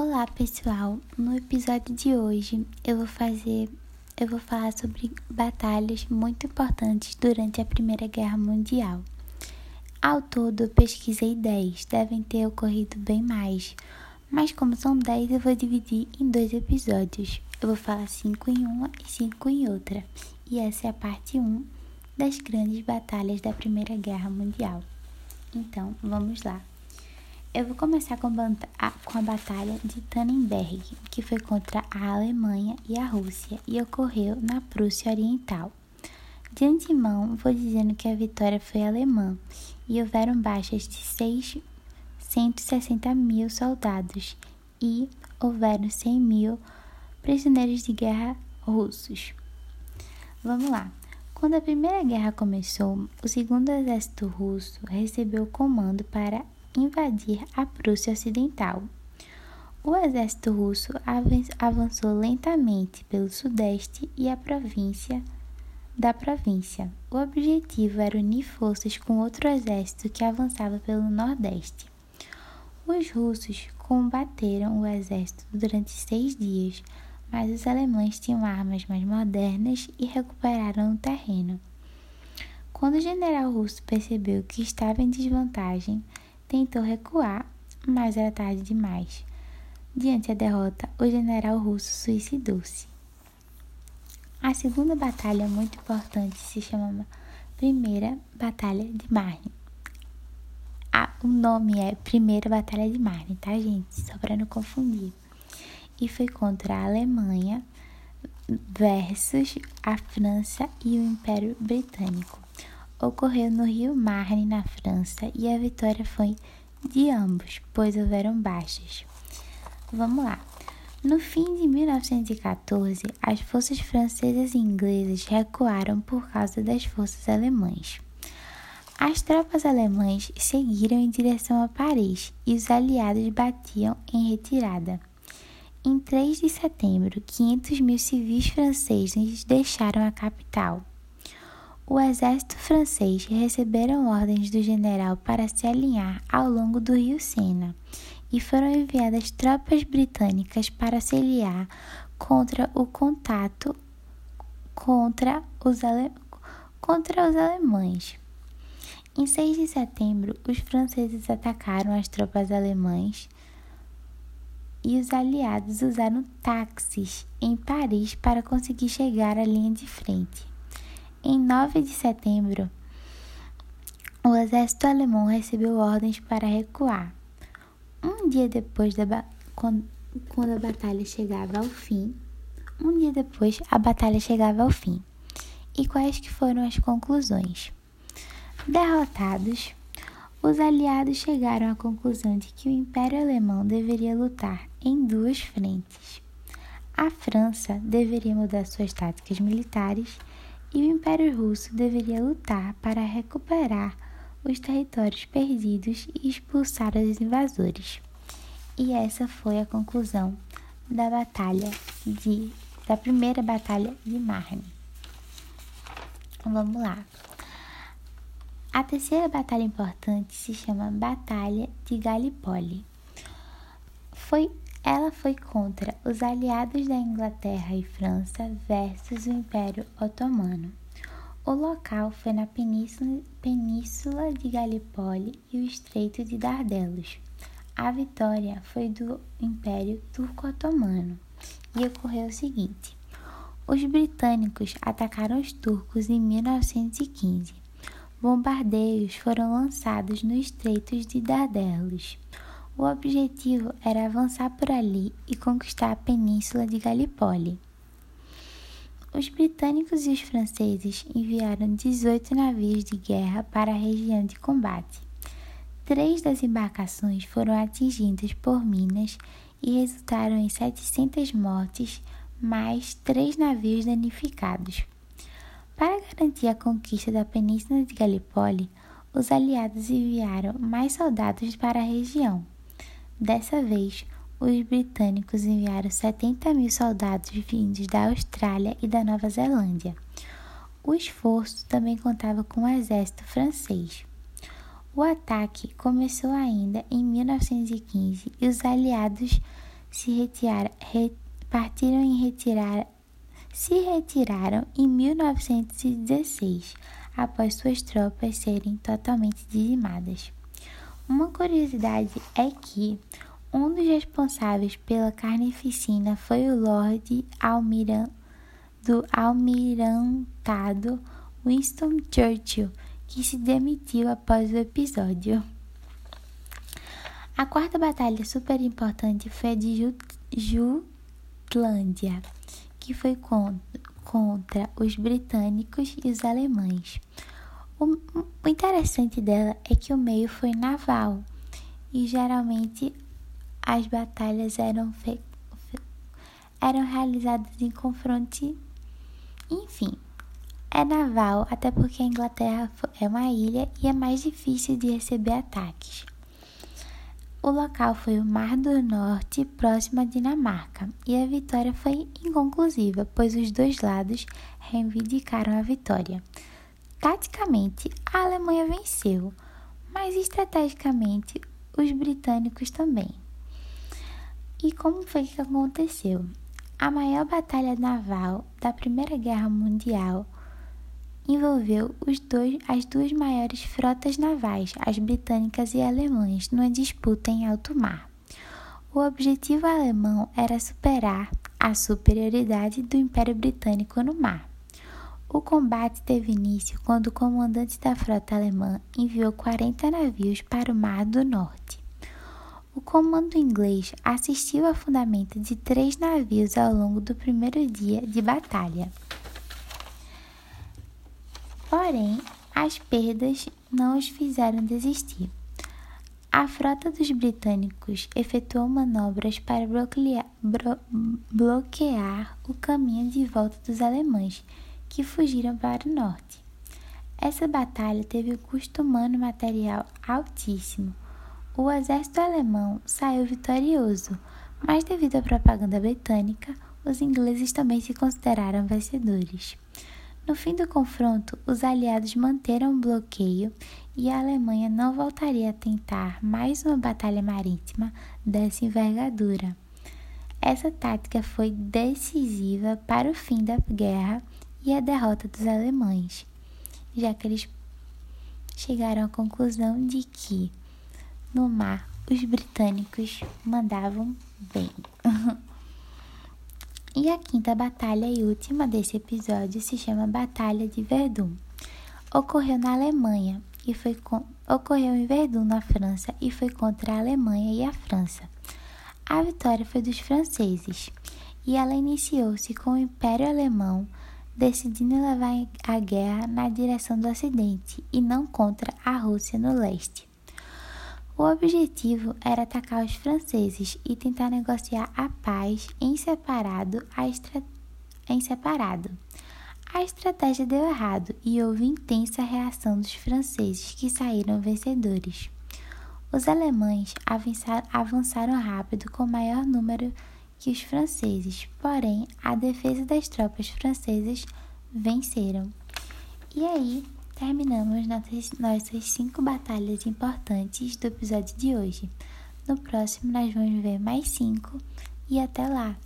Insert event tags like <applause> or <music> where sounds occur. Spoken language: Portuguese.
Olá pessoal, no episódio de hoje eu vou fazer, eu vou falar sobre batalhas muito importantes durante a Primeira Guerra Mundial. Ao todo eu pesquisei 10, devem ter ocorrido bem mais, mas como são 10 eu vou dividir em dois episódios. Eu vou falar 5 em uma e 5 em outra, e essa é a parte 1 das grandes batalhas da Primeira Guerra Mundial. Então, vamos lá. Eu vou começar com a, com a Batalha de Tannenberg, que foi contra a Alemanha e a Rússia e ocorreu na Prússia Oriental. De antemão, vou dizendo que a vitória foi alemã e houveram baixas de 660 mil soldados e houveram 100 mil prisioneiros de guerra russos. Vamos lá. Quando a Primeira Guerra começou, o Segundo Exército Russo recebeu o comando para invadir a Prússia Ocidental. O exército russo avançou lentamente pelo sudeste e a província da província. O objetivo era unir forças com outro exército que avançava pelo nordeste. Os russos combateram o exército durante seis dias, mas os alemães tinham armas mais modernas e recuperaram o terreno. Quando o general russo percebeu que estava em desvantagem, tentou recuar, mas era tarde demais. Diante da derrota, o general russo suicidou-se. A segunda batalha muito importante se chama Primeira Batalha de Marne. Ah, o nome é Primeira Batalha de Marne, tá, gente? Só para não confundir. E foi contra a Alemanha versus a França e o Império Britânico ocorreu no rio Marne, na França, e a vitória foi de ambos, pois houveram baixas. Vamos lá. No fim de 1914, as forças francesas e inglesas recuaram por causa das forças alemãs. As tropas alemãs seguiram em direção a Paris e os aliados batiam em retirada. Em 3 de setembro, 500 mil civis franceses deixaram a capital o exército francês receberam ordens do general para se alinhar ao longo do rio Sena e foram enviadas tropas britânicas para se aliar contra o contato contra os, ale... contra os alemães. Em 6 de setembro, os franceses atacaram as tropas alemãs e os aliados usaram táxis em Paris para conseguir chegar à linha de frente. Em 9 de setembro, o exército alemão recebeu ordens para recuar. Um dia depois da quando, quando a batalha chegava ao fim, um dia depois a batalha chegava ao fim. E quais que foram as conclusões? Derrotados, os aliados chegaram à conclusão de que o Império Alemão deveria lutar em duas frentes. A França deveria mudar suas táticas militares e o Império Russo deveria lutar para recuperar os territórios perdidos e expulsar os invasores. E essa foi a conclusão da batalha de da primeira batalha de Marne. Vamos lá. A terceira batalha importante se chama Batalha de Gallipoli. Foi ela foi contra os aliados da Inglaterra e França versus o Império Otomano. O local foi na Península, de Gallipoli e o Estreito de Dardelos. A vitória foi do Império Turco-Otomano e ocorreu o seguinte: os britânicos atacaram os turcos em 1915. Bombardeios foram lançados no Estreito de Dardelos. O objetivo era avançar por ali e conquistar a península de Gallipoli. Os britânicos e os franceses enviaram 18 navios de guerra para a região de combate. Três das embarcações foram atingidas por minas e resultaram em 700 mortes, mais três navios danificados. Para garantir a conquista da Península de Gallipoli, os aliados enviaram mais soldados para a região. Dessa vez, os britânicos enviaram 70 mil soldados vindos da Austrália e da Nova Zelândia. O esforço também contava com o exército francês. O ataque começou ainda em 1915 e os aliados se retiraram, re, partiram em retirar, se retiraram em 1916, após suas tropas serem totalmente dizimadas. Uma curiosidade é que um dos responsáveis pela carnificina foi o Lord Almiran, do Almirantado Winston Churchill, que se demitiu após o episódio. A quarta batalha super importante foi a de Jutlândia, que foi contra os britânicos e os alemães. O, o interessante dela é que o meio foi naval e geralmente as batalhas eram, fe, eram realizadas em confronto. Enfim, é naval, até porque a Inglaterra é uma ilha e é mais difícil de receber ataques. O local foi o Mar do Norte, próximo à Dinamarca, e a vitória foi inconclusiva, pois os dois lados reivindicaram a vitória. Taticamente, a Alemanha venceu, mas estrategicamente, os britânicos também. E como foi que aconteceu? A maior batalha naval da Primeira Guerra Mundial envolveu dois, as duas maiores frotas navais, as britânicas e alemãs, numa disputa em alto mar. O objetivo alemão era superar a superioridade do Império Britânico no mar. O combate teve início quando o comandante da frota alemã enviou 40 navios para o Mar do Norte. O comando inglês assistiu ao fundamento de três navios ao longo do primeiro dia de batalha. Porém, as perdas não os fizeram desistir. A frota dos britânicos efetuou manobras para bloquear, bloquear o caminho de volta dos alemães, que fugiram para o norte. Essa batalha teve um custo humano e material altíssimo o exército alemão saiu vitorioso, mas devido à propaganda britânica, os ingleses também se consideraram vencedores. No fim do confronto, os aliados manteram o bloqueio e a Alemanha não voltaria a tentar mais uma batalha marítima dessa envergadura. Essa tática foi decisiva para o fim da guerra e a derrota dos alemães, já que eles chegaram à conclusão de que no mar, os britânicos mandavam bem. <laughs> e a quinta batalha e última desse episódio se chama Batalha de Verdun. Ocorreu na Alemanha e foi com... ocorreu em Verdun, na França, e foi contra a Alemanha e a França. A vitória foi dos franceses e ela iniciou-se com o Império Alemão decidindo levar a guerra na direção do Ocidente e não contra a Rússia no leste. O objetivo era atacar os franceses e tentar negociar a paz em separado. A estra... em separado. A estratégia deu errado e houve intensa reação dos franceses, que saíram vencedores. Os alemães avançaram rápido com maior número que os franceses, porém a defesa das tropas francesas venceram. E aí, terminamos nossas cinco batalhas importantes do episódio de hoje. No próximo, nós vamos ver mais cinco e até lá!